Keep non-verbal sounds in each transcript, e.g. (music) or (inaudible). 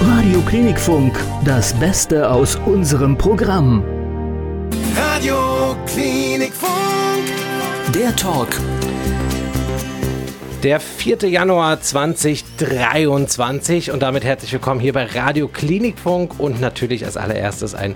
Radio Klinikfunk, das Beste aus unserem Programm. Radio Klinikfunk. Der Talk der 4. Januar 2023 und damit herzlich willkommen hier bei Radio Klinikfunk und natürlich als allererstes ein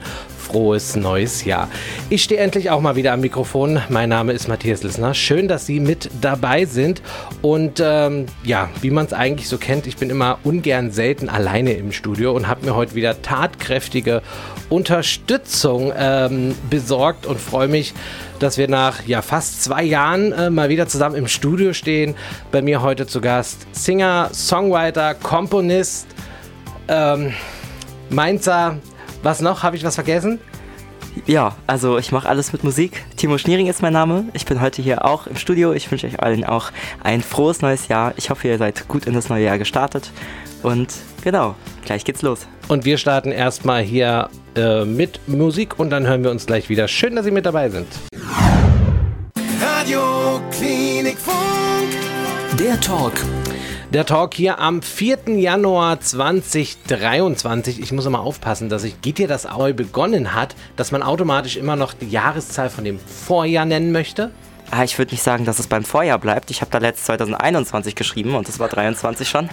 frohes neues Jahr. Ich stehe endlich auch mal wieder am Mikrofon. Mein Name ist Matthias Lissner. Schön, dass Sie mit dabei sind. Und ähm, ja, wie man es eigentlich so kennt, ich bin immer ungern selten alleine im Studio und habe mir heute wieder tatkräftige Unterstützung ähm, besorgt und freue mich, dass wir nach ja, fast zwei Jahren äh, mal wieder zusammen im Studio stehen. Bei mir heute zu Gast Singer, Songwriter, Komponist, ähm, Mainzer, was noch? Habe ich was vergessen? Ja, also ich mache alles mit Musik. Timo Schniering ist mein Name. Ich bin heute hier auch im Studio. Ich wünsche euch allen auch ein frohes neues Jahr. Ich hoffe, ihr seid gut in das neue Jahr gestartet. Und genau, gleich geht's los. Und wir starten erstmal hier äh, mit Musik und dann hören wir uns gleich wieder. Schön, dass Sie mit dabei sind. Radio Klinikfunk. Der Talk der Talk hier am 4. Januar 2023. Ich muss immer aufpassen, dass ich geht dir das neu begonnen hat, dass man automatisch immer noch die Jahreszahl von dem Vorjahr nennen möchte. Ah, ich würde nicht sagen, dass es beim Vorjahr bleibt. Ich habe da letzt 2021 geschrieben und es war 23 schon.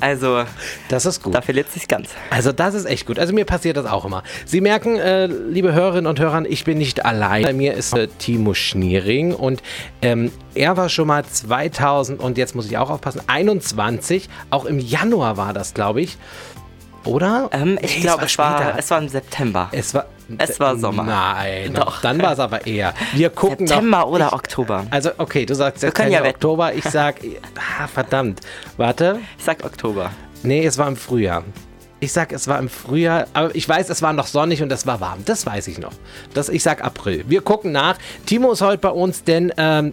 Also, das ist gut. Da verliert sich ganz. Also, das ist echt gut. Also, mir passiert das auch immer. Sie merken, äh, liebe Hörerinnen und Hörer, ich bin nicht allein. Bei mir ist äh, Timo Schniering und ähm, er war schon mal 2000 und jetzt muss ich auch aufpassen, 21, auch im Januar war das, glaube ich. Oder? Ähm, ich nee, glaube, es, war, es war im September. Es war, es war Sommer. Nein, doch. Dann war es aber eher. Wir gucken September noch, oder ich, Oktober. Also, okay, du sagst September, ja Oktober. Ich sag, ah, verdammt. Warte. Ich sag Oktober. Nee, es war im Frühjahr. Ich sag, es war im Frühjahr, aber ich weiß, es war noch sonnig und es war warm. Das weiß ich noch. Das, ich sag April. Wir gucken nach. Timo ist heute bei uns, denn ähm,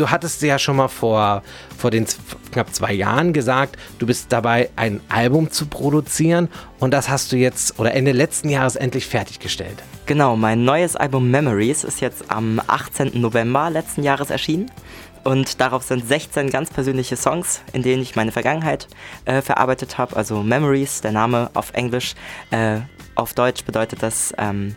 du hattest ja schon mal vor, vor den knapp zwei Jahren gesagt, du bist dabei, ein Album zu produzieren und das hast du jetzt oder Ende letzten Jahres endlich fertiggestellt. Genau, mein neues Album Memories ist jetzt am 18. November letzten Jahres erschienen. Und darauf sind 16 ganz persönliche Songs, in denen ich meine Vergangenheit äh, verarbeitet habe. Also Memories, der Name auf Englisch. Äh, auf Deutsch bedeutet das ähm,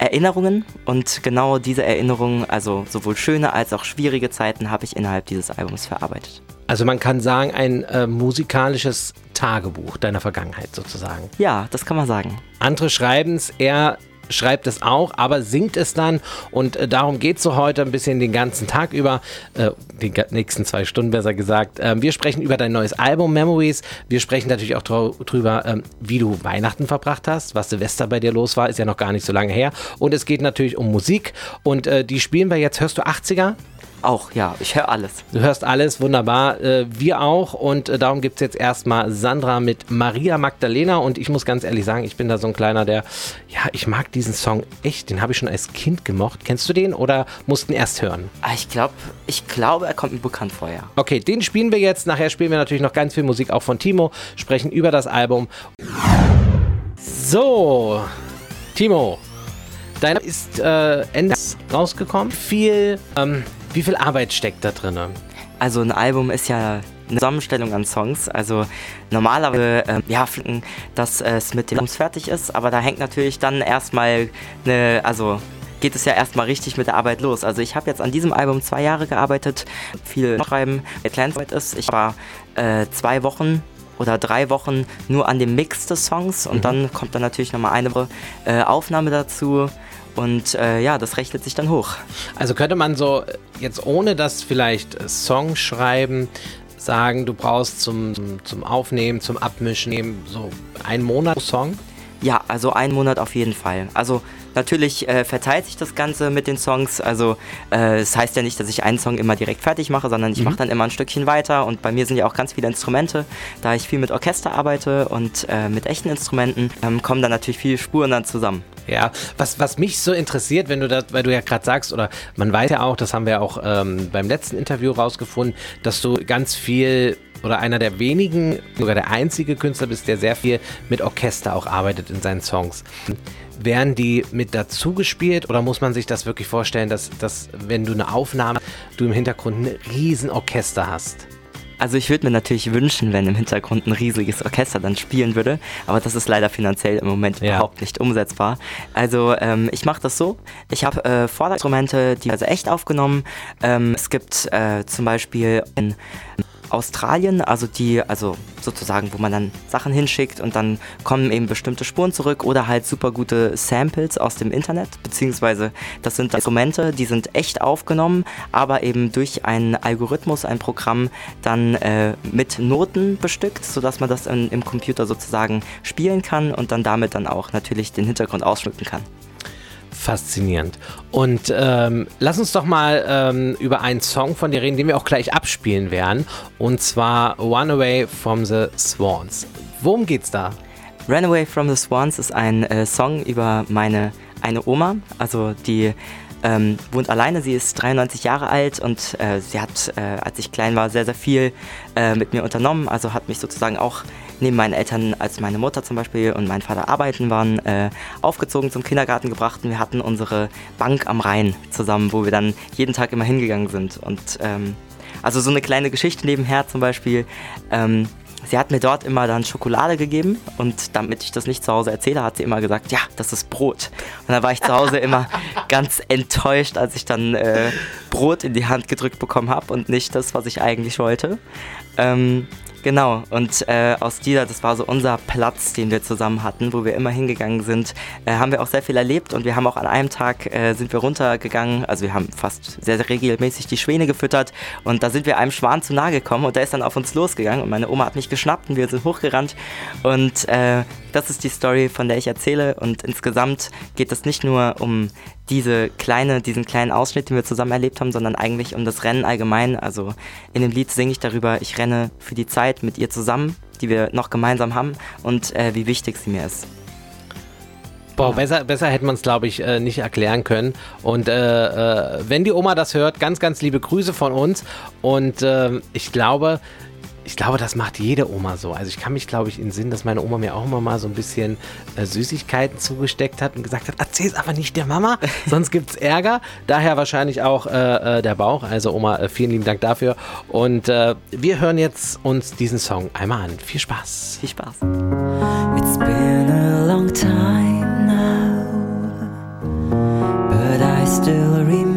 Erinnerungen und genau diese Erinnerungen, also sowohl schöne als auch schwierige Zeiten, habe ich innerhalb dieses Albums verarbeitet. Also man kann sagen, ein äh, musikalisches Tagebuch deiner Vergangenheit sozusagen. Ja, das kann man sagen. Andere schreiben es eher schreibt es auch, aber singt es dann. Und äh, darum geht es so heute ein bisschen den ganzen Tag über, äh, die nächsten zwei Stunden besser gesagt. Ähm, wir sprechen über dein neues Album Memories. Wir sprechen natürlich auch drüber, ähm, wie du Weihnachten verbracht hast, was Silvester bei dir los war, ist ja noch gar nicht so lange her. Und es geht natürlich um Musik und äh, die spielen wir jetzt. Hörst du 80er? Auch, ja, ich höre alles. Du hörst alles, wunderbar. Äh, wir auch und äh, darum gibt es jetzt erstmal Sandra mit Maria Magdalena und ich muss ganz ehrlich sagen, ich bin da so ein kleiner, der, ja, ich mag diesen Song echt, den habe ich schon als Kind gemocht. Kennst du den oder mussten erst hören? Ah, ich glaube, ich glaube, er kommt mir bekannt vor, ja. Okay, den spielen wir jetzt. Nachher spielen wir natürlich noch ganz viel Musik auch von Timo, sprechen über das Album. So, Timo, Dein ist äh, Ende rausgekommen. Viel ähm, wie viel Arbeit steckt da drin? Also ein Album ist ja eine Zusammenstellung an Songs. Also normalerweise, äh, ja, dass es mit dem Album fertig ist, aber da hängt natürlich dann erstmal eine, also geht es ja erstmal richtig mit der Arbeit los. Also ich habe jetzt an diesem Album zwei Jahre gearbeitet, viel schreiben, Kleinarbeit ist. Ich war äh, zwei Wochen oder drei Wochen nur an dem Mix des Songs und mhm. dann kommt dann natürlich nochmal eine äh, Aufnahme dazu. Und äh, ja, das rechnet sich dann hoch. Also könnte man so jetzt ohne das vielleicht Song schreiben, sagen, du brauchst zum, zum, Aufnehmen, zum Abmischen so einen Monat pro Song? Ja, also einen Monat auf jeden Fall. Also Natürlich äh, verteilt sich das Ganze mit den Songs. Also äh, es das heißt ja nicht, dass ich einen Song immer direkt fertig mache, sondern ich mhm. mache dann immer ein Stückchen weiter. Und bei mir sind ja auch ganz viele Instrumente. Da ich viel mit Orchester arbeite und äh, mit echten Instrumenten, ähm, kommen dann natürlich viele Spuren dann zusammen. Ja, was, was mich so interessiert, wenn du das, weil du ja gerade sagst, oder man weiß ja auch, das haben wir auch ähm, beim letzten Interview rausgefunden, dass du ganz viel oder einer der wenigen, sogar der einzige Künstler bist, der sehr viel mit Orchester auch arbeitet in seinen Songs. Werden die mit dazu gespielt oder muss man sich das wirklich vorstellen, dass, dass wenn du eine Aufnahme, du im Hintergrund ein riesen Orchester hast? Also ich würde mir natürlich wünschen, wenn im Hintergrund ein riesiges Orchester dann spielen würde, aber das ist leider finanziell im Moment Ja. überhaupt nicht umsetzbar. Also ähm, ich mache das so, ich habe äh, Vorderinstrumente, die also echt aufgenommen. Ähm, es gibt äh, zum Beispiel in Australien, also die, also sozusagen, wo man dann Sachen hinschickt und dann kommen eben bestimmte Spuren zurück oder halt super gute Samples aus dem Internet, beziehungsweise das sind Instrumente, die sind echt aufgenommen, aber eben durch einen Algorithmus, ein Programm dann äh, mit Noten bestückt, sodass man das in, im Computer sozusagen spielen kann und dann damit dann auch natürlich den Hintergrund ausschmücken kann. Faszinierend. Und ähm, lass uns doch mal ähm, über einen Song von dir reden, den wir auch gleich abspielen werden. Und zwar One Away from the Swans. Worum geht's da? Runaway from the Swans ist ein äh, Song über meine eine Oma, also die ähm, wohnt alleine, sie ist 93 Jahre alt und äh, sie hat, äh, als ich klein war, sehr, sehr viel äh, mit mir unternommen, also hat mich sozusagen auch neben meinen Eltern, als meine Mutter zum Beispiel und mein Vater arbeiten waren, äh, aufgezogen zum Kindergarten gebracht und wir hatten unsere Bank am Rhein zusammen, wo wir dann jeden Tag immer hingegangen sind und ähm, also so eine kleine Geschichte nebenher zum Beispiel. Ähm, sie hat mir dort immer dann Schokolade gegeben und damit ich das nicht zu Hause erzähle, hat sie immer gesagt, ja, das ist Brot. Und da war ich zu Hause (laughs) immer ganz enttäuscht, als ich dann äh, Brot in die Hand gedrückt bekommen habe und nicht das, was ich eigentlich wollte. Ähm, Genau, und äh, aus dieser, das war so unser Platz, den wir zusammen hatten, wo wir immer hingegangen sind, äh, haben wir auch sehr viel erlebt und wir haben auch an einem Tag äh, sind wir runtergegangen, also wir haben fast sehr, sehr regelmäßig die Schwäne gefüttert und da sind wir einem Schwan zu nahe gekommen und der ist dann auf uns losgegangen und meine Oma hat mich geschnappt und wir sind hochgerannt und äh, das ist die Story, von der ich erzähle und insgesamt geht es nicht nur um diese kleine, diesen kleinen Ausschnitt, den wir zusammen erlebt haben, sondern eigentlich um das Rennen allgemein. Also in dem Lied singe ich darüber, ich renne für die Zeit mit ihr zusammen, die wir noch gemeinsam haben und äh, wie wichtig sie mir ist. Boah, besser, besser hätte man es, glaube ich, äh, nicht erklären können. Und äh, äh, wenn die Oma das hört, ganz, ganz liebe Grüße von uns. Und ähm, ich glaube, ich glaube, das macht jede Oma so. Also ich kann mich, glaube ich, in den Sinn, dass meine Oma mir auch immer mal so ein bisschen äh, Süßigkeiten zugesteckt hat und gesagt hat, erzähl's aber nicht der Mama, (laughs) sonst gibt's Ärger. Daher wahrscheinlich auch äh, äh, der Bauch. Also Oma, äh, vielen lieben Dank dafür. Und äh, wir hören jetzt uns diesen Song einmal an. Viel Spaß. Viel Spaß. It's been a long time now, but I still remember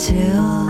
till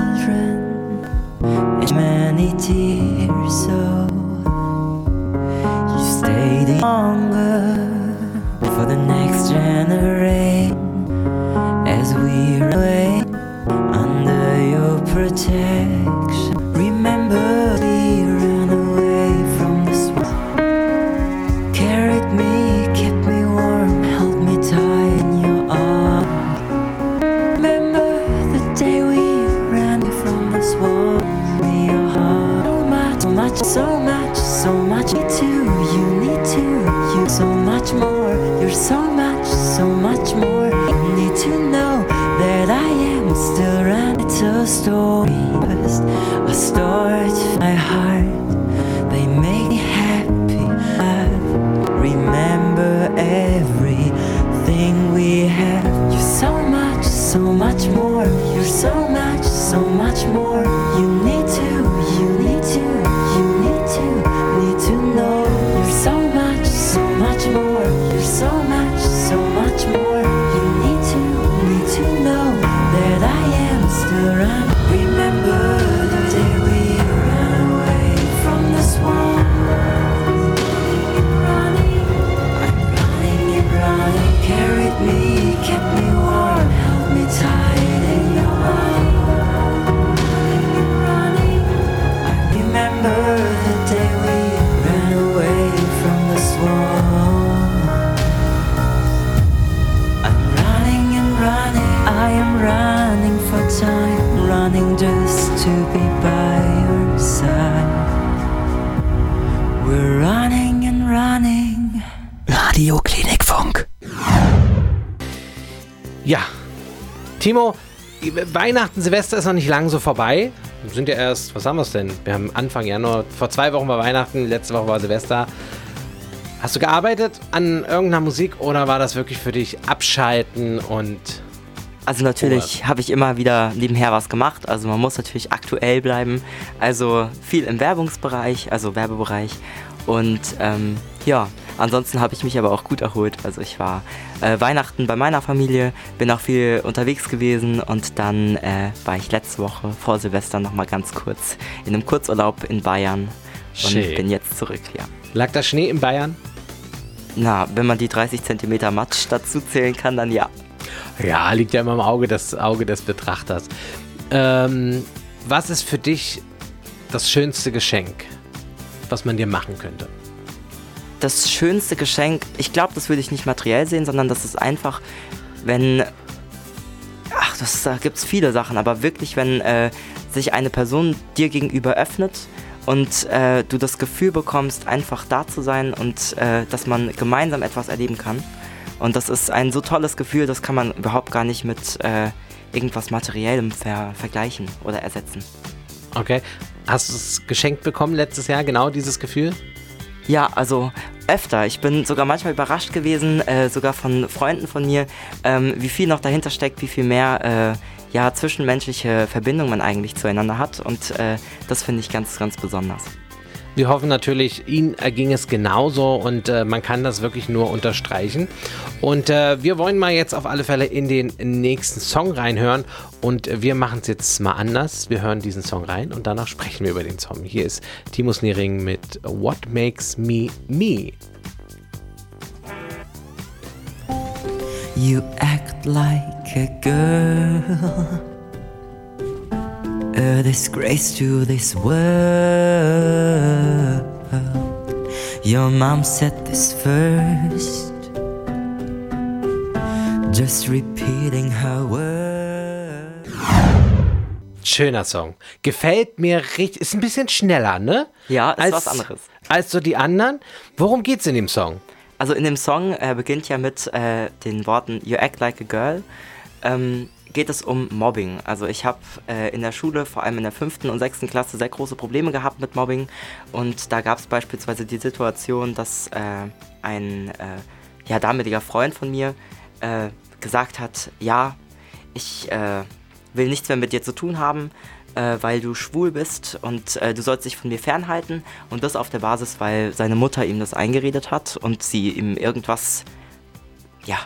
Weihnachten, Silvester ist noch nicht lang so vorbei. Wir sind ja erst, was haben wir es denn? Wir haben Anfang Januar, vor zwei Wochen war Weihnachten, letzte Woche war Silvester. Hast du gearbeitet an irgendeiner Musik oder war das wirklich für dich abschalten und Also natürlich habe ich immer wieder nebenher was gemacht. Also man muss natürlich aktuell bleiben. Also viel im Werbungsbereich, also Werbebereich. Und ähm, ja, ansonsten habe ich mich aber auch gut erholt. Also ich war äh, Weihnachten bei meiner Familie, bin auch viel unterwegs gewesen und dann äh, war ich letzte Woche vor Silvester nochmal ganz kurz in einem Kurzurlaub in Bayern und Schön. bin jetzt zurück, ja. lag da Schnee in Bayern? Na, wenn man die 30 Zentimeter Matsch dazu zählen kann, dann ja. Ja, liegt ja immer im Auge des, Auge des Betrachters. Ähm, was ist für dich das schönste Geschenk, was man dir machen könnte? das schönste Geschenk, ich glaube, das würde ich nicht materiell sehen, sondern das ist einfach, wenn. Ach, das, da gibt es viele Sachen, aber wirklich, wenn äh, sich eine Person dir gegenüber öffnet und äh, du das Gefühl bekommst, einfach da zu sein und äh, dass man gemeinsam etwas erleben kann. Und das ist ein so tolles Gefühl, das kann man überhaupt gar nicht mit äh, irgendwas Materiellem ver vergleichen oder ersetzen. Okay. Hast du es geschenkt bekommen letztes Jahr, genau dieses Gefühl? Ja, also öfter. Ich bin sogar manchmal überrascht gewesen, äh, sogar von Freunden von mir, ähm, wie viel noch dahinter steckt, wie viel mehr äh, ja, zwischenmenschliche Verbindung man eigentlich zueinander hat. Und äh, das finde ich ganz, ganz besonders. Wir hoffen natürlich, Ihnen erging es genauso und äh, man kann das wirklich nur unterstreichen. Und äh, wir wollen mal jetzt auf alle Fälle in den nächsten Song reinhören und wir machen es jetzt mal anders. Wir hören diesen Song rein und danach sprechen wir über den Song. Hier ist Timus Nering mit What Makes Me Me. You act like a girl, a disgrace to this world. Your mom said this first, just repeating her words. Schöner Song. Gefällt mir richtig. Ist ein bisschen schneller, ne? Ja, ist als, was anderes. Als so die anderen. Worum geht's in dem Song? Also in dem Song äh, beginnt ja mit äh, den Worten You act like a girl. Ähm, geht es um Mobbing. Also ich habe äh, in der Schule, vor allem in der fünften und sechsten Klasse, sehr große Probleme gehabt mit Mobbing. Und da gab es beispielsweise die Situation, dass äh, ein äh, ja, damaliger Freund von mir äh, gesagt hat, ja, ich äh, will nichts mehr mit dir zu tun haben, äh, weil du schwul bist und du sollst dich von mir fernhalten. Und das auf der Basis, weil seine Mutter ihm das eingeredet hat und sie ihm irgendwas, ja,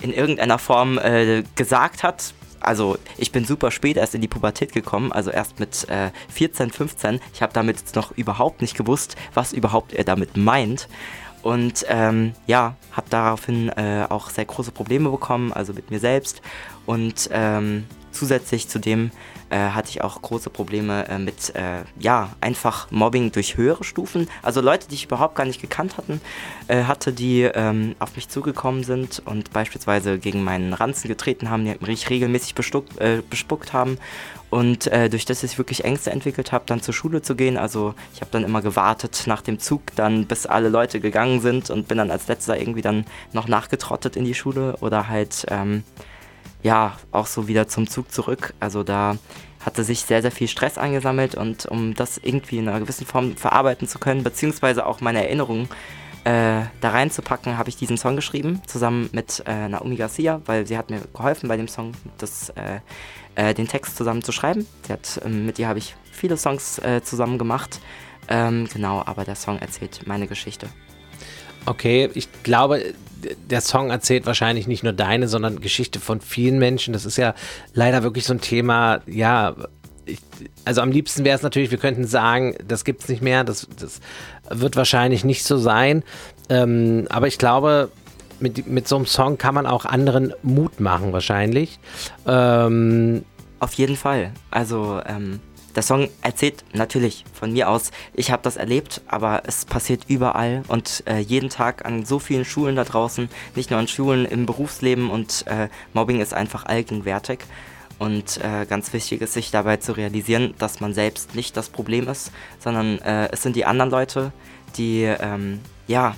in irgendeiner Form äh, gesagt hat. Also ich bin super spät erst in die Pubertät gekommen, also erst mit äh, 14, 15. Ich habe damit noch überhaupt nicht gewusst, was überhaupt er damit meint. Und ähm, ja, habe daraufhin äh, auch sehr große Probleme bekommen, also mit mir selbst. Und ähm, zusätzlich zu dem äh, hatte ich auch große Probleme äh, mit, äh, ja, einfach Mobbing durch höhere Stufen. Also Leute, die ich überhaupt gar nicht gekannt hatten, äh, hatte, die ähm, auf mich zugekommen sind und beispielsweise gegen meinen Ranzen getreten haben, die mich regelmäßig bestuckt, äh, bespuckt haben. Und äh, durch das ich wirklich Ängste entwickelt habe, dann zur Schule zu gehen. Also ich habe dann immer gewartet nach dem Zug, dann bis alle Leute gegangen sind und bin dann als letzter irgendwie dann noch nachgetrottet in die Schule oder halt ähm, ja auch so wieder zum Zug zurück. Also da hatte sich sehr, sehr viel Stress angesammelt und um das irgendwie in einer gewissen Form verarbeiten zu können, beziehungsweise auch meine Erinnerungen äh, da reinzupacken, habe ich diesen Song geschrieben, zusammen mit äh, Naomi Garcia, weil sie hat mir geholfen bei dem Song, das, äh, äh, den Text zusammen zu schreiben. Hat, ähm, mit ihr habe ich viele Songs äh, zusammen gemacht. Ähm, genau, aber der Song erzählt meine Geschichte. Okay, ich glaube, der Song erzählt wahrscheinlich nicht nur deine, sondern Geschichte von vielen Menschen. Das ist ja leider wirklich so ein Thema, ja, ich, also am liebsten wäre es natürlich, wir könnten sagen, das gibt es nicht mehr, das, das wird wahrscheinlich nicht so sein. Ähm, aber ich glaube, mit, mit so einem Song kann man auch anderen Mut machen, wahrscheinlich. Ähm, Auf jeden Fall. Also, ähm, der Song erzählt natürlich von mir aus, ich habe das erlebt, aber es passiert überall und äh, jeden Tag an so vielen Schulen da draußen, nicht nur an Schulen, im Berufsleben und äh, Mobbing ist einfach allgegenwärtig. Und äh, ganz wichtig ist, sich dabei zu realisieren, dass man selbst nicht das Problem ist, sondern äh, es sind die anderen Leute, die ähm, ja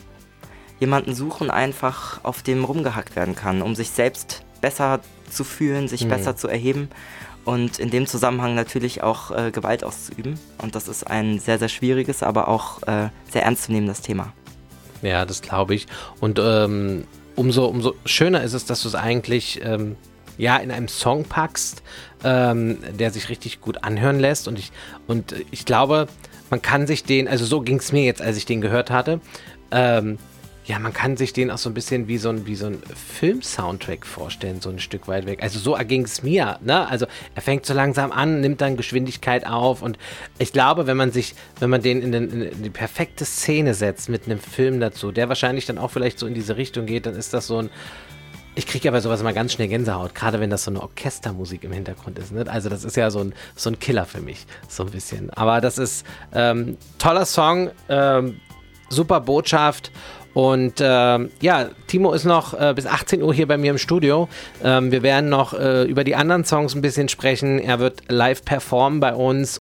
jemanden suchen, einfach auf dem rumgehackt werden kann, um sich selbst besser zu fühlen, sich mhm. besser zu erheben und in dem Zusammenhang natürlich auch äh, Gewalt auszuüben. Und das ist ein sehr, sehr schwieriges, aber auch äh, sehr ernstzunehmendes Thema. Ja, das glaube ich. Und ähm, umso, umso schöner ist es, dass du es eigentlich ähm, ja, in einem Song packst, ähm, der sich richtig gut anhören lässt. Und ich, und ich glaube, man kann sich den, also so ging es mir jetzt, als ich den gehört hatte, ähm, ja, man kann sich den auch so ein bisschen wie so ein, wie so ein Film-Soundtrack vorstellen, so ein Stück weit weg. Also so erging es mir, ne? Also er fängt so langsam an, nimmt dann Geschwindigkeit auf und ich glaube, wenn man sich, wenn man den in, den, in die perfekte Szene setzt mit einem Film dazu, der wahrscheinlich dann auch vielleicht so in diese Richtung geht, dann ist das so ein, ich kriege ja bei sowas immer ganz schnell Gänsehaut, gerade wenn das so eine Orchestermusik im Hintergrund ist. Ne? Also das ist ja so ein, so ein Killer für mich, so ein bisschen. Aber das ist ähm, toller Song, ähm, super Botschaft und äh, ja, Timo ist noch äh, bis 18 Uhr hier bei mir im Studio. Ähm, wir werden noch äh, über die anderen Songs ein bisschen sprechen. Er wird live performen bei uns.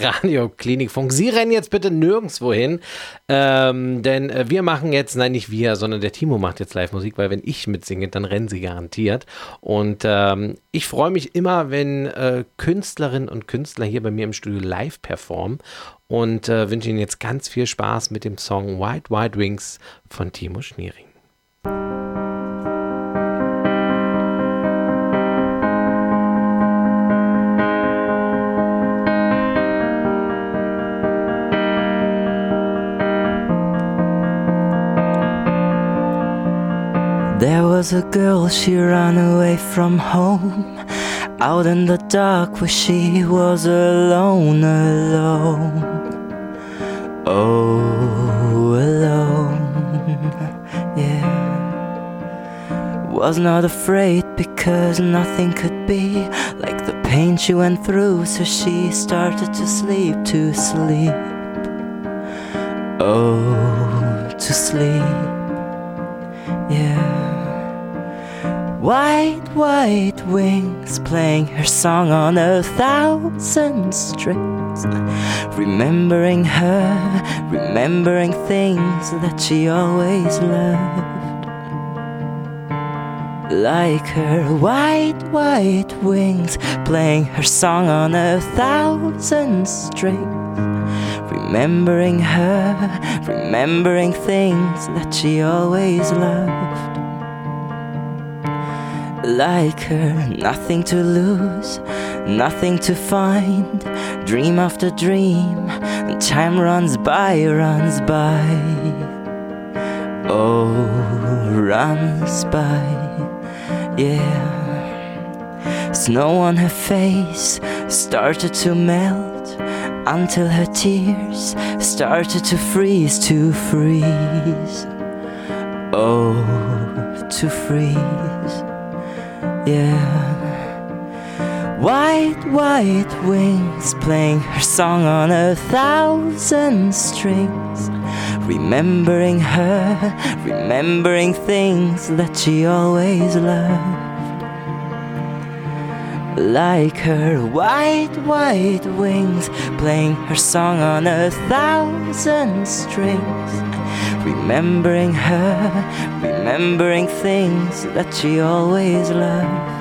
Radio Klinikfunk. Sie rennen jetzt bitte nirgendwo hin, ähm, denn äh, wir machen jetzt, nein, nicht wir, sondern der Timo macht jetzt Live-Musik, weil wenn ich mitsinge, dann rennen sie garantiert. Und ähm, ich freue mich immer, wenn äh, Künstlerinnen und Künstler hier bei mir im Studio live performen und äh, wünsche Ihnen jetzt ganz viel Spaß mit dem Song White White Wings von Timo Schniering. There was a girl, she ran away from home. Out in the dark where she was alone, alone. Oh, alone, yeah. Was not afraid because nothing could be like the pain she went through, so she started to sleep, to sleep. Oh, to sleep, yeah. White, white wings playing her song on a thousand strings. Remembering her, remembering things that she always loved. Like her white, white wings playing her song on a thousand strings. Remembering her, remembering things that she always loved like her, nothing to lose, nothing to find. Dream after dream, and time runs by, runs by. Oh, runs by, yeah. Snow on her face started to melt until her tears started to freeze, to freeze. Oh, to freeze yeah. White, white wings playing her song on a thousand strings. Remembering her, remembering things that she always loved. Like her white, white wings playing her song on a thousand strings remembering her, remembering things that she always loved.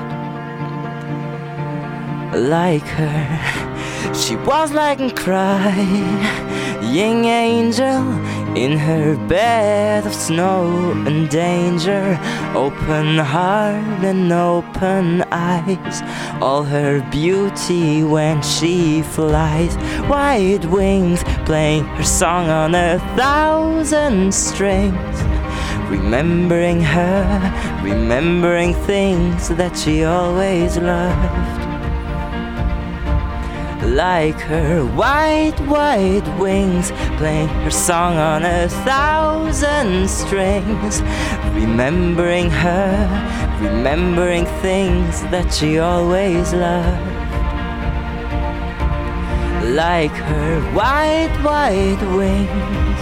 Like her, she was like a crying angel in her bed of snow and danger, open heart and open eyes, all her beauty when she flies, white wings playing her song on a thousand strings. Remembering her, remembering things that she always loved like her white, white wings, playing her song on a thousand strings. Remembering her, remembering things that she always loved. like her white, white wings.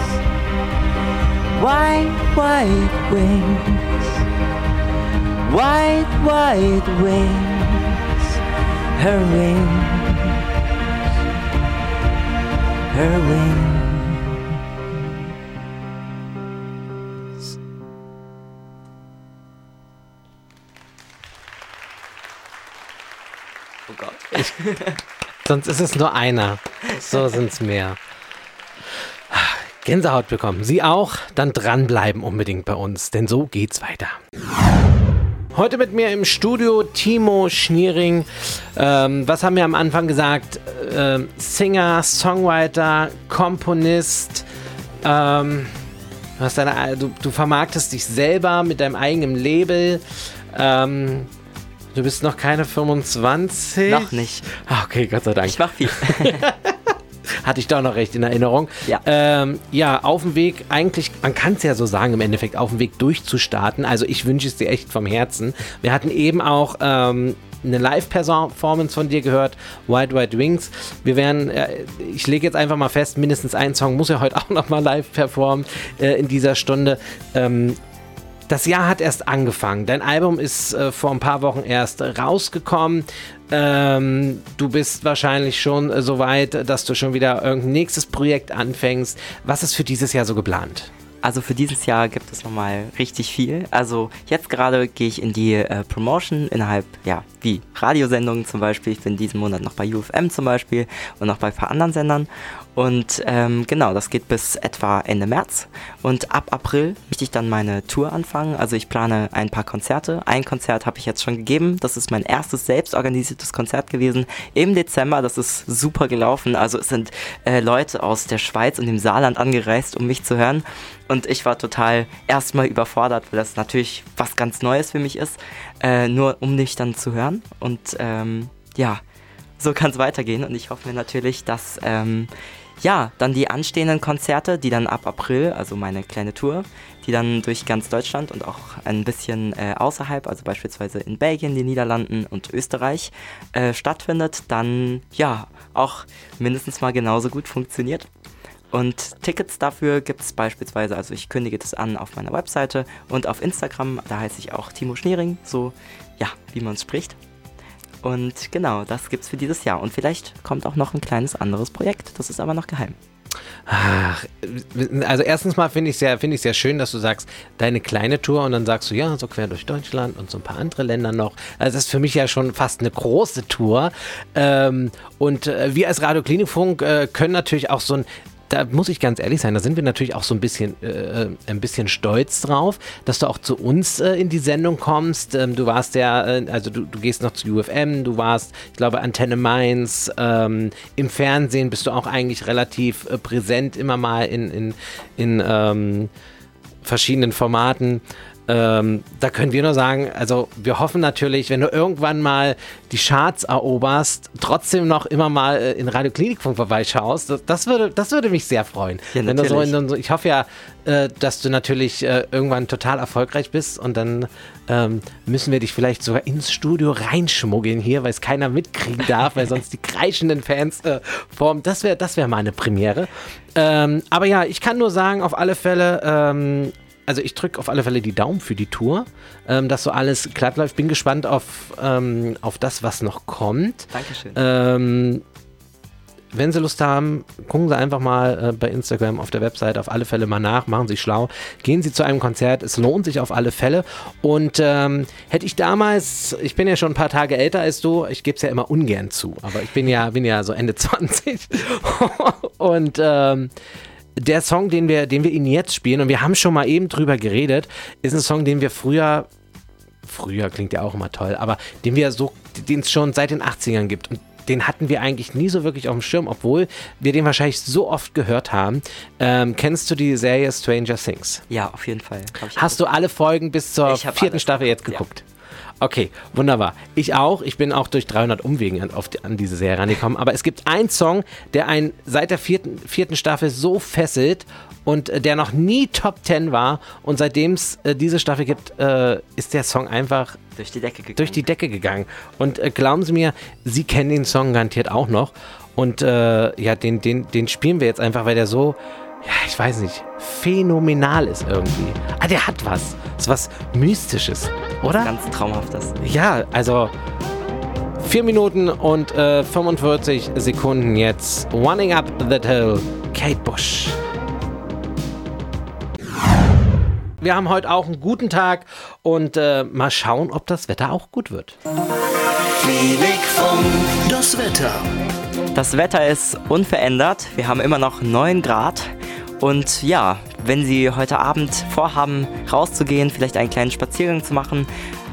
White, white wings. White, white wings. Her wings. Her wings. Oh Gott. Sonst ist es nur einer. So sind es mehr. Gänsehaut bekommen. Sie auch? Dann dranbleiben unbedingt bei uns, denn so geht's weiter. Heute mit mir im Studio Timo Schniering. Ähm, was haben wir am Anfang gesagt? Ähm, Singer, Songwriter, Komponist. Ähm, du, deine, du, du vermarktest dich selber mit deinem eigenen Label. Ähm, du bist noch keine 25. Noch nicht. Ah, okay, Gott sei Dank. Ich mach viel. (laughs) Hatte ich doch noch recht in Erinnerung. Ja. Ähm, ja, auf dem Weg, eigentlich, man kann es ja so sagen, im Endeffekt, auf dem Weg durchzustarten. Also ich wünsche es dir echt vom Herzen. Wir hatten eben auch ähm, eine Live-Performance von dir gehört, White White Wings. Wir werden, äh, ich lege jetzt einfach mal fest, mindestens ein Song muss ja heute (laughs) auch nochmal live performen äh, in dieser Stunde. Ähm, das Jahr hat erst angefangen. Dein Album ist äh, vor ein paar Wochen erst rausgekommen. Ähm, du bist wahrscheinlich schon äh, so weit, dass du schon wieder irgendein nächstes Projekt anfängst. Was ist für dieses Jahr so geplant? Also für dieses Jahr gibt es nochmal richtig viel. Also jetzt gerade gehe ich in die äh, Promotion innerhalb, ja, wie Radiosendungen zum Beispiel. Ich bin diesen Monat noch bei UFM zum Beispiel und noch bei ein paar anderen Sendern. Und ähm, genau, das geht bis etwa Ende März. Und ab April möchte ich dann meine Tour anfangen. Also ich plane ein paar Konzerte. Ein Konzert habe ich jetzt schon gegeben. Das ist mein erstes selbstorganisiertes Konzert gewesen im Dezember. Das ist super gelaufen. Also es sind äh, Leute aus der Schweiz und dem Saarland angereist, um mich zu hören. Und ich war total erstmal überfordert, weil das natürlich was ganz Neues für mich ist. Äh, nur um dich dann zu hören. Und ähm, ja, so kann es weitergehen. Und ich hoffe mir natürlich, dass ähm, ja, dann die anstehenden Konzerte, die dann ab April, also meine kleine Tour, die dann durch ganz Deutschland und auch ein bisschen äh, außerhalb, also beispielsweise in Belgien, den Niederlanden und Österreich äh, stattfindet, dann ja auch mindestens mal genauso gut funktioniert. Und Tickets dafür gibt es beispielsweise, also ich kündige das an auf meiner Webseite und auf Instagram, da heiße ich auch Timo Schniering, so ja, wie man es spricht. Und genau, das gibt's für dieses Jahr. Und vielleicht kommt auch noch ein kleines anderes Projekt. Das ist aber noch geheim. Ach, also erstens mal finde ich sehr, finde ich sehr schön, dass du sagst, deine kleine Tour und dann sagst du, ja, so quer durch Deutschland und so ein paar andere Länder noch. Also das ist für mich ja schon fast eine große Tour. Ähm, und äh, wir als Radio Klinikfunk äh, können natürlich auch so ein da muss ich ganz ehrlich sein, da sind wir natürlich auch so ein bisschen, äh, ein bisschen stolz drauf, dass du auch zu uns äh, in die Sendung kommst. Ähm, du warst ja, äh, also du, du, gehst noch zu UFM, du warst, ich glaube, Antenne Mainz. Ähm, Im Fernsehen bist du auch eigentlich relativ äh, präsent, immer mal in, in, in ähm, verschiedenen Formaten. Ähm, da können wir nur sagen, also wir hoffen natürlich, wenn du irgendwann mal die Charts eroberst, trotzdem noch immer mal äh, in Radio Klinikfunk vorbeischaust. Das, das, würde, das würde mich sehr freuen. Ja, wenn du so, in, Ich hoffe ja, äh, dass du natürlich äh, irgendwann total erfolgreich bist und dann ähm, müssen wir dich vielleicht sogar ins Studio reinschmuggeln hier, weil es keiner mitkriegen darf, weil sonst die kreischenden Fans äh, formen. Das wäre das wär mal eine Premiere. Ähm, aber ja, ich kann nur sagen, auf alle Fälle, ähm, also ich drücke auf alle Fälle die Daumen für die Tour, ähm, dass so alles glatt läuft. Bin gespannt auf, ähm, auf das, was noch kommt. Dankeschön. Ähm, wenn Sie Lust haben, gucken Sie einfach mal äh, bei Instagram auf der Website auf alle Fälle mal nach, machen Sie schlau, gehen Sie zu einem Konzert, es lohnt sich auf alle Fälle. Und ähm, hätte ich damals, ich bin ja schon ein paar Tage älter als du, ich gebe es ja immer ungern zu, aber ich bin ja, bin ja so Ende (laughs) 20 und ähm, der Song, den wir, den wir Ihnen jetzt spielen, und wir haben schon mal eben drüber geredet, ist ein Song, den wir früher, früher klingt ja auch immer toll, aber den wir so, den es schon seit den 80ern gibt. Und den hatten wir eigentlich nie so wirklich auf dem Schirm, obwohl wir den wahrscheinlich so oft gehört haben. Ähm, kennst du die Serie Stranger Things? Ja, auf jeden Fall. Hast du alle Folgen bis zur vierten alles Staffel jetzt geguckt, ja. Okay, wunderbar. Ich auch. Ich bin auch durch 300 Umwegen an, auf an diese Serie rangekommen. Aber es gibt einen Song, der einen seit der vierten, vierten Staffel so fesselt und äh, der noch nie Top 10 war. Und seitdem es äh, diese Staffel gibt, äh, ist der Song einfach durch die Decke gegangen. durch die Decke gegangen. Und äh, glauben Sie mir, Sie kennen den Song garantiert auch noch. Und äh, ja, den, den, den spielen wir jetzt einfach, weil der so, ja, ich weiß nicht, phänomenal ist irgendwie. Ah, der hat was. Ist was Mystisches, oder? Ganz traumhaftes. Ja, also 4 Minuten und äh, 45 Sekunden jetzt. Running Up That Hill, Kate Bush. Wir haben heute auch einen guten Tag und äh, mal schauen, ob das Wetter auch gut wird. Das Wetter. Das Wetter ist unverändert. Wir haben immer noch 9 Grad. Und ja, wenn Sie heute Abend vorhaben, rauszugehen, vielleicht einen kleinen Spaziergang zu machen,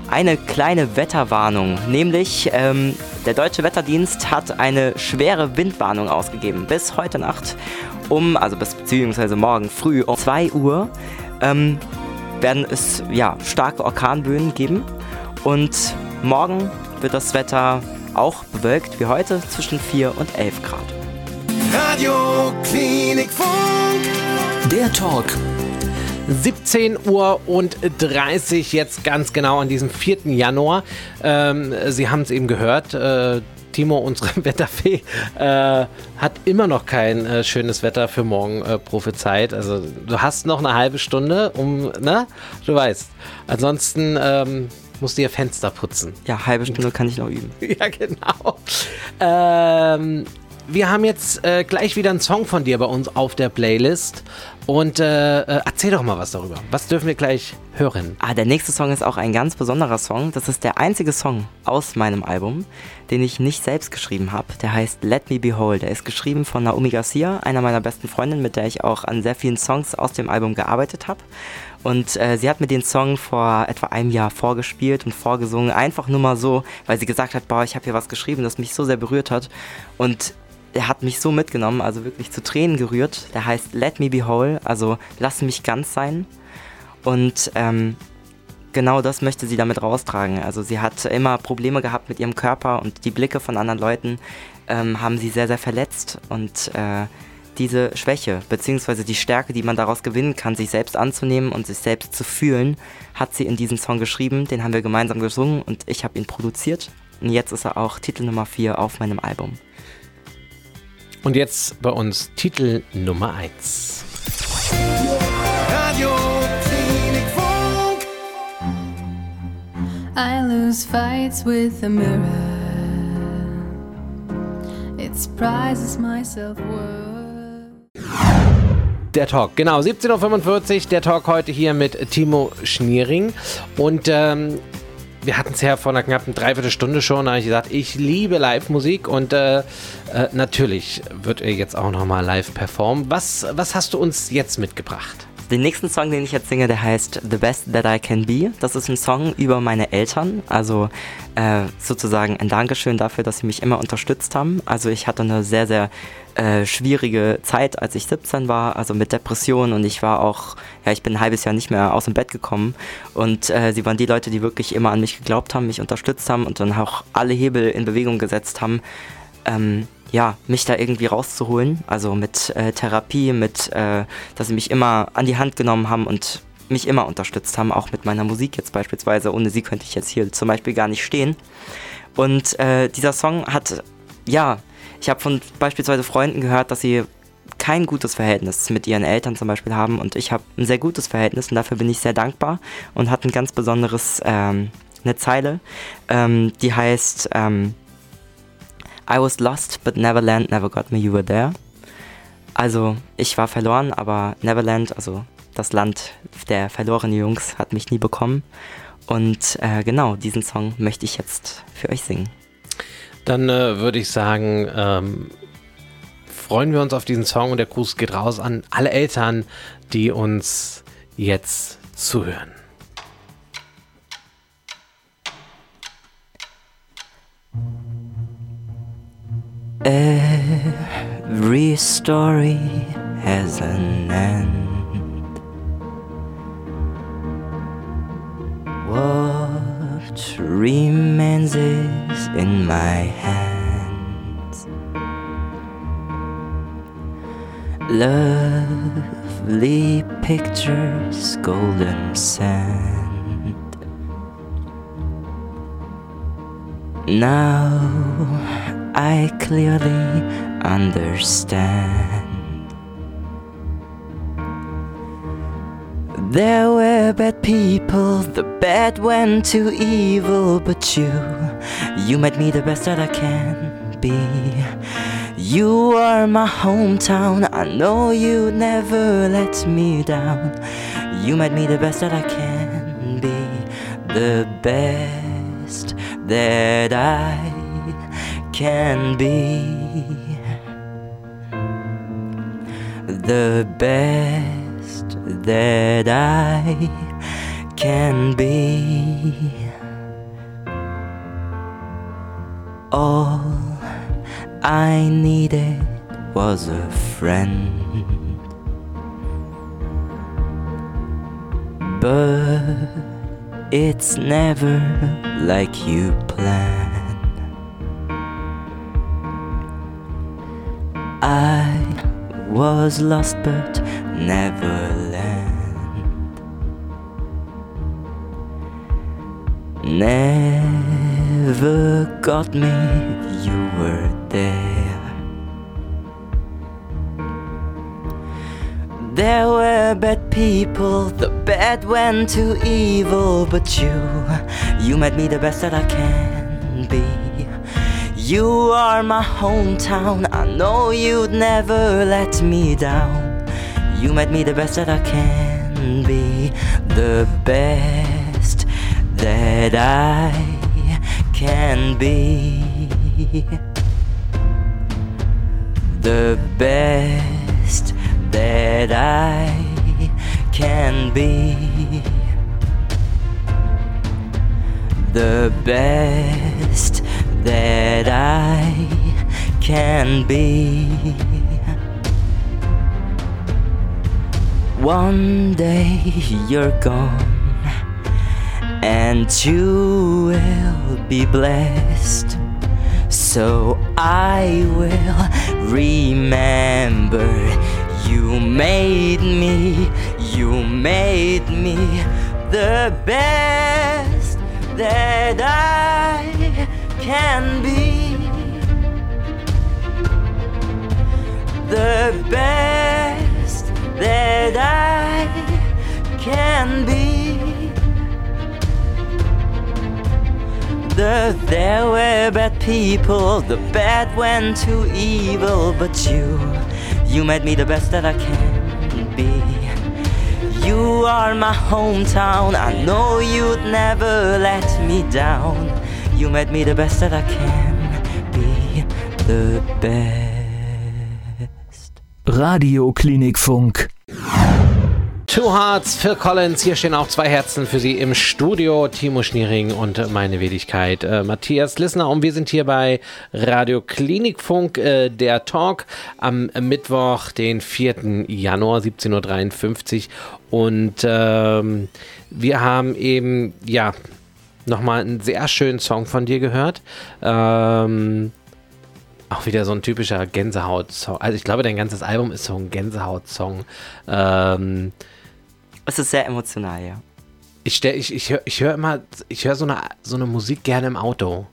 eine kleine Wetterwarnung. Nämlich, ähm, der Deutsche Wetterdienst hat eine schwere Windwarnung ausgegeben. Bis heute Nacht um, also bis beziehungsweise morgen früh um 2 Uhr, ähm, werden es ja, starke Orkanböen geben. Und morgen wird das Wetter auch bewölkt wie heute zwischen 4 und 11 Grad. Radio Klinikfunk. Der Talk 17 Uhr und 30 jetzt ganz genau an diesem 4. Januar. Ähm, Sie haben es eben gehört. Äh, Timo, unsere (laughs) Wetterfee, äh, hat immer noch kein äh, schönes Wetter für morgen äh, prophezeit. Also du hast noch eine halbe Stunde, um, ne? Du weißt. Ansonsten ähm, musst du ihr Fenster putzen. Ja, halbe Stunde kann ich noch üben. (laughs) Ja, genau. Ähm, wir haben jetzt äh, gleich wieder einen Song von dir bei uns auf der Playlist. Und äh, äh, erzähl doch mal was darüber. Was dürfen wir gleich hören? Ah, der nächste Song ist auch ein ganz besonderer Song. Das ist der einzige Song aus meinem Album, den ich nicht selbst geschrieben habe. Der heißt Let Me Be Whole. Der ist geschrieben von Naomi Garcia, einer meiner besten Freundinnen, mit der ich auch an sehr vielen Songs aus dem Album gearbeitet habe. Und äh, sie hat mir den Song vor etwa einem Jahr vorgespielt und vorgesungen. Einfach nur mal so, weil sie gesagt hat, boah, ich habe hier was geschrieben, das mich so sehr berührt hat. Und er hat mich so mitgenommen, also wirklich zu Tränen gerührt. Der heißt Let Me Be Whole, also lass mich ganz sein. Und ähm, genau das möchte sie damit raustragen. Also sie hat immer Probleme gehabt mit ihrem Körper und die Blicke von anderen Leuten ähm, haben sie sehr, sehr verletzt. Und äh, diese Schwäche, beziehungsweise die Stärke, die man daraus gewinnen kann, sich selbst anzunehmen und sich selbst zu fühlen, hat sie in diesem Song geschrieben. Den haben wir gemeinsam gesungen und ich habe ihn produziert. Und jetzt ist er auch Titel Nummer 4 auf meinem Album. Und jetzt bei uns Titel Nummer 1. Radio Klinikfunk. I lose fights with the mirror. It surprises my self worth. Der Talk, genau, 17.45 Uhr, der Talk heute hier mit Timo Schniering. Und ähm, wir hatten es ja vor einer knappen Dreiviertelstunde schon, da habe ich gesagt, ich liebe Live-Musik und äh, äh, natürlich wird er jetzt auch nochmal live performen. Was, was hast du uns jetzt mitgebracht? Den nächsten Song, den ich jetzt singe, der heißt The Best That I Can Be. Das ist ein Song über meine Eltern. Also äh, sozusagen ein Dankeschön dafür, dass sie mich immer unterstützt haben. Also ich hatte eine sehr, sehr äh, schwierige Zeit, als ich 17 war, also mit Depressionen und ich war auch, ja, ich bin ein halbes Jahr nicht mehr aus dem Bett gekommen und äh, sie waren die Leute, die wirklich immer an mich geglaubt haben, mich unterstützt haben und dann auch alle Hebel in Bewegung gesetzt haben, ähm, ja, mich da irgendwie rauszuholen. Also mit äh, Therapie, mit, äh, dass sie mich immer an die Hand genommen haben und mich immer unterstützt haben, auch mit meiner Musik jetzt beispielsweise. Ohne sie könnte ich jetzt hier zum Beispiel gar nicht stehen. Und äh, dieser Song hat, ja, ich habe von beispielsweise Freunden gehört, dass sie kein gutes Verhältnis mit ihren Eltern zum Beispiel haben und ich habe ein sehr gutes Verhältnis und dafür bin ich sehr dankbar und hat ein ganz besonderes, ähm, eine Zeile, ähm, die heißt, ähm, I was lost, but Neverland never got me, you were there. Also, ich war verloren, aber Neverland, also das Land der verlorenen Jungs, hat mich nie bekommen. Und äh, genau, diesen Song möchte ich jetzt für euch singen. Dann äh, würde ich sagen, ähm, freuen wir uns auf diesen Song und der Gruß geht raus an alle Eltern, die uns jetzt zuhören. Every story has an end. What remains is in my hands. Lovely pictures, golden sand. Now I clearly understand. There were bad people, the bad went to evil, but you, you made me the best that I can be. You are my hometown, I know you never let me down. You made me the best that I can be, the best that I can be. The best that I can be. All I needed was a friend. But it's never like you plan. Was lost but never land. Never got me, you were there. There were bad people, the bad went to evil, but you, you made me the best that I can. You are my hometown, I know you'd never let me down. You made me the best that I can be, the best that I can be. The best that I can be. The best that I can be. One day you're gone, and you will be blessed. So I will remember you made me, you made me the best that I can be. The best that I can be. The, there were bad people, the bad went to evil, but you, you made me the best that I can be. You are my hometown, I know you'd never let me down. You made me the best that I can be, the best. Radio Klinikfunk. Two Hearts, Phil Collins. Hier stehen auch zwei Herzen für Sie im Studio. Timo Schniering und meine Wenigkeit äh, Matthias Lissner. Und wir sind hier bei Radio Klinikfunk, äh, der Talk am Mittwoch, den 4. Januar, 17.53 Uhr. Und ähm, wir haben eben, ja, nochmal einen sehr schönen Song von dir gehört. Ähm, auch wieder so ein typischer Gänsehaut-Song. Also ich glaube, dein ganzes Album ist so ein Gänsehaut-Song. Ähm, Es ist sehr emotional, ja. ich stell, ich, ich höre ich hör immer, ich höre so eine, so eine Musik gerne im Auto.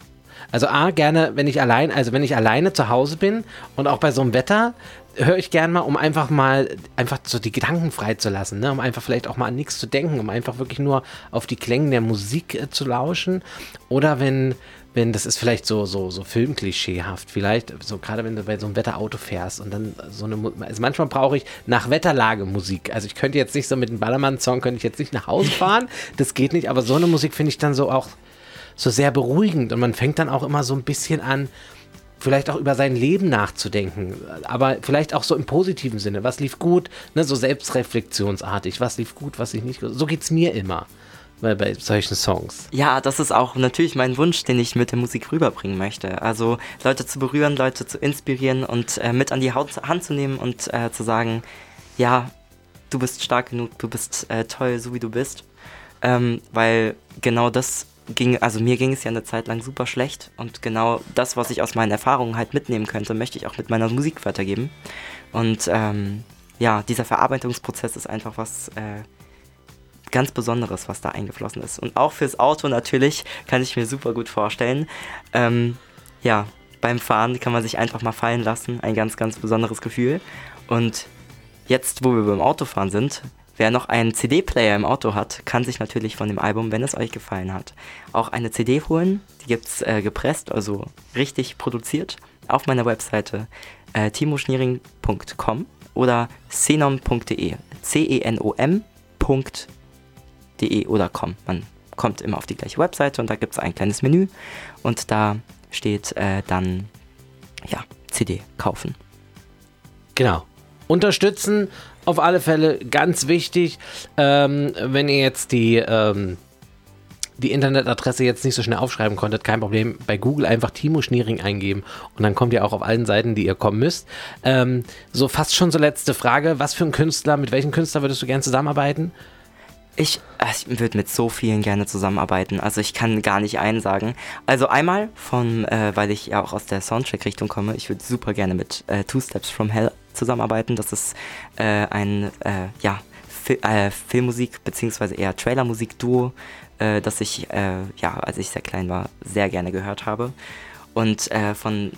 Also A, gerne, wenn ich allein, also wenn ich alleine zu Hause bin und auch bei so einem Wetter, höre ich gerne mal, um einfach mal, einfach so die Gedanken freizulassen, ne? um einfach vielleicht auch mal an nichts zu denken, um einfach wirklich nur auf die Klänge der Musik äh, zu lauschen. Oder wenn, wenn, das ist vielleicht so, so, so filmklischeehaft, vielleicht, so gerade wenn du bei so einem Wetterauto fährst und dann so eine, also manchmal brauche ich nach Wetterlage Musik. Also ich könnte jetzt nicht so mit einem Ballermann-Song, könnte ich jetzt nicht nach Hause (laughs) fahren, das geht nicht, aber so eine Musik finde ich dann so auch so sehr beruhigend und man fängt dann auch immer so ein bisschen an, vielleicht auch über sein Leben nachzudenken, aber vielleicht auch so im positiven Sinne. Was lief gut, ne, so selbstreflexionsartig, was lief gut, was lief nicht gut. So geht es mir immer bei, bei solchen Songs. Ja, das ist auch natürlich mein Wunsch, den ich mit der Musik rüberbringen möchte. Also Leute zu berühren, Leute zu inspirieren und äh, mit an die Haut, Hand zu nehmen und äh, zu sagen, ja, du bist stark genug, du bist äh, toll, so wie du bist. Ähm, weil genau das ging, also mir ging es ja eine Zeit lang super schlecht und genau das, was ich aus meinen Erfahrungen halt mitnehmen könnte, möchte ich auch mit meiner Musik weitergeben. Und ähm, ja, dieser Verarbeitungsprozess ist einfach was äh, ganz Besonderes, was da eingeflossen ist. Und auch fürs Auto natürlich kann ich mir super gut vorstellen. Ähm, ja, beim Fahren kann man sich einfach mal fallen lassen. Ein ganz, ganz besonderes Gefühl. Und jetzt, wo wir beim Autofahren sind, wer noch einen CD-Player im Auto hat, kann sich natürlich von dem Album, wenn es euch gefallen hat, auch eine CD holen. Die gibt's äh, gepresst, also richtig produziert, auf meiner Webseite äh, timoschniering.com oder xenon.de. C-E-N-O-M.de oder com. Man kommt immer auf die gleiche Webseite und da gibt es ein kleines Menü und da steht äh, dann ja, CD kaufen. Genau. Unterstützen auf alle Fälle ganz wichtig. Ähm, wenn ihr jetzt die, ähm, die Internetadresse jetzt nicht so schnell aufschreiben konntet, kein Problem. Bei Google einfach Timo Schniering eingeben und dann kommt ihr auch auf allen Seiten, die ihr kommen müsst. Ähm, so fast schon so letzte Frage. Was für ein Künstler, mit welchem Künstler würdest du gerne zusammenarbeiten? Ich, ich würde mit so vielen gerne zusammenarbeiten. Also ich kann gar nicht einen sagen. Also einmal von, äh, weil ich ja auch aus der Soundtrack-Richtung komme, ich würde super gerne mit äh, Two Steps from Hell zusammenarbeiten. Das ist äh, ein, äh, ja, Fi äh, Filmmusik bzw. eher Trailermusik-Duo, äh, das ich, äh, ja, als ich sehr klein war, sehr gerne gehört habe. Und äh, von,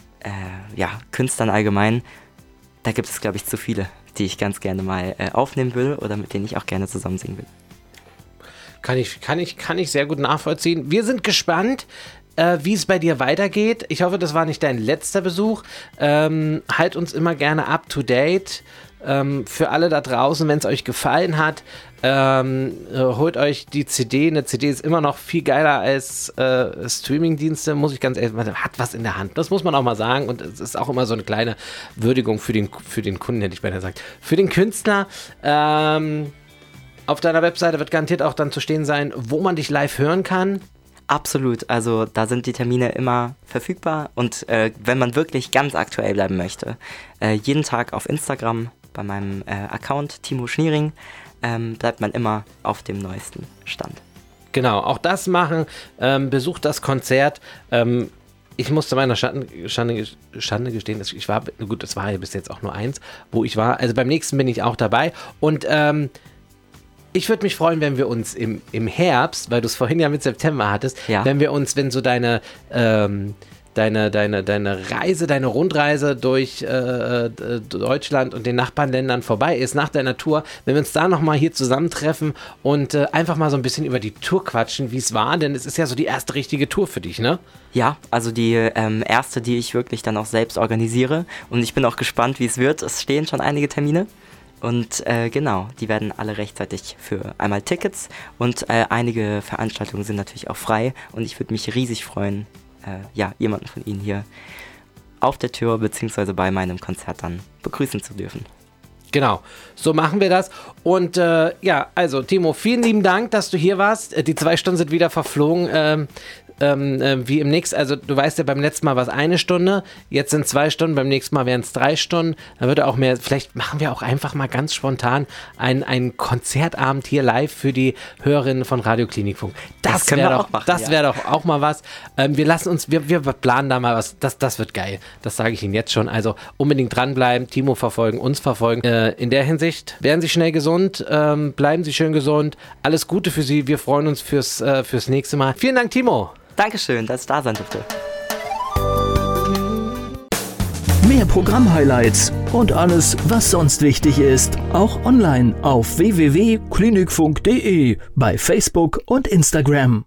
ja, Künstlern allgemein, da gibt es, glaube ich, zu viele, die ich ganz gerne mal aufnehmen will oder mit denen ich auch gerne zusammen singen will. Kann ich, kann ich, kann ich sehr gut nachvollziehen. Wir sind gespannt, äh, wie es bei dir weitergeht. Ich hoffe, das war nicht dein letzter Besuch. Ähm, halt uns immer gerne up to date. Ähm, für alle da draußen, wenn es euch gefallen hat, ähm, äh, holt euch die CD. Eine CD ist immer noch viel geiler als äh, Streamingdienste, muss ich ganz ehrlich sagen. Hat was in der Hand. Das muss man auch mal sagen. Und es ist auch immer so eine kleine Würdigung für den, für den Kunden, hätte ich beinahe gesagt. Für den Künstler. Ähm, auf deiner Webseite wird garantiert auch dann zu stehen sein, wo man dich live hören kann. Absolut, also da sind die Termine immer verfügbar und äh, wenn man wirklich ganz aktuell bleiben möchte, äh, jeden Tag auf Instagram bei meinem äh, Account Timo Schniering ähm, bleibt man immer auf dem neuesten Stand. Genau, auch das machen. Ähm, besucht das Konzert. Ähm, ich musste meiner Schande, Schande, Schande gestehen, ich war, gut, das war ja bis jetzt auch nur eins, wo ich war. Also beim nächsten bin ich auch dabei. Und ähm, ich würde mich freuen, wenn wir uns im, im Herbst, weil du es vorhin ja mit September hattest, Ja. wenn wir uns, wenn so deine, ähm, deine, deine, deine Reise, deine Rundreise durch äh, äh, Deutschland und den Nachbarländern vorbei ist, nach deiner Tour, wenn wir uns da nochmal hier zusammentreffen und äh, einfach mal so ein bisschen über die Tour quatschen, wie es war, denn es ist ja so die erste richtige Tour für dich, ne? Ja, also die ähm, erste, die ich wirklich dann auch selbst organisiere und ich bin auch gespannt, wie es wird. Es stehen schon einige Termine. Und äh, genau, die werden alle rechtzeitig für einmal Tickets und äh, einige Veranstaltungen sind natürlich auch frei und ich würde mich riesig freuen, äh, ja, jemanden von Ihnen hier auf der Tür bzw. bei meinem Konzert dann begrüßen zu dürfen. Genau, so machen wir das. Und äh, ja, also Timo, vielen lieben Dank, dass du hier warst. Äh, Die zwei Stunden sind wieder verflogen. Ähm, ähm, äh, wie im nächsten, also du weißt ja, beim letzten Mal war es eine Stunde, jetzt sind zwei Stunden, beim nächsten Mal wären es drei Stunden. Dann würde auch mehr, vielleicht machen wir auch einfach mal ganz spontan einen, Konzertabend hier live für die Hörerinnen von Radio Klinikfunk. Das, Das können wäre wir doch, auch machen, das ja. wäre doch auch mal was. Ähm, wir lassen uns, wir, wir planen da mal was. Das, das wird geil. Das sage ich Ihnen jetzt schon. Also unbedingt dranbleiben, Timo verfolgen, uns verfolgen. Äh, in der Hinsicht werden Sie schnell gesund, ähm, bleiben Sie schön gesund. Alles Gute für Sie. Wir freuen uns fürs, äh, fürs nächste Mal. Vielen Dank, Timo. Dankeschön, dass ich da sein durfte. Mehr Programm-Highlights und alles, was sonst wichtig ist, auch online auf www.klinikfunk.de, bei Facebook und Instagram.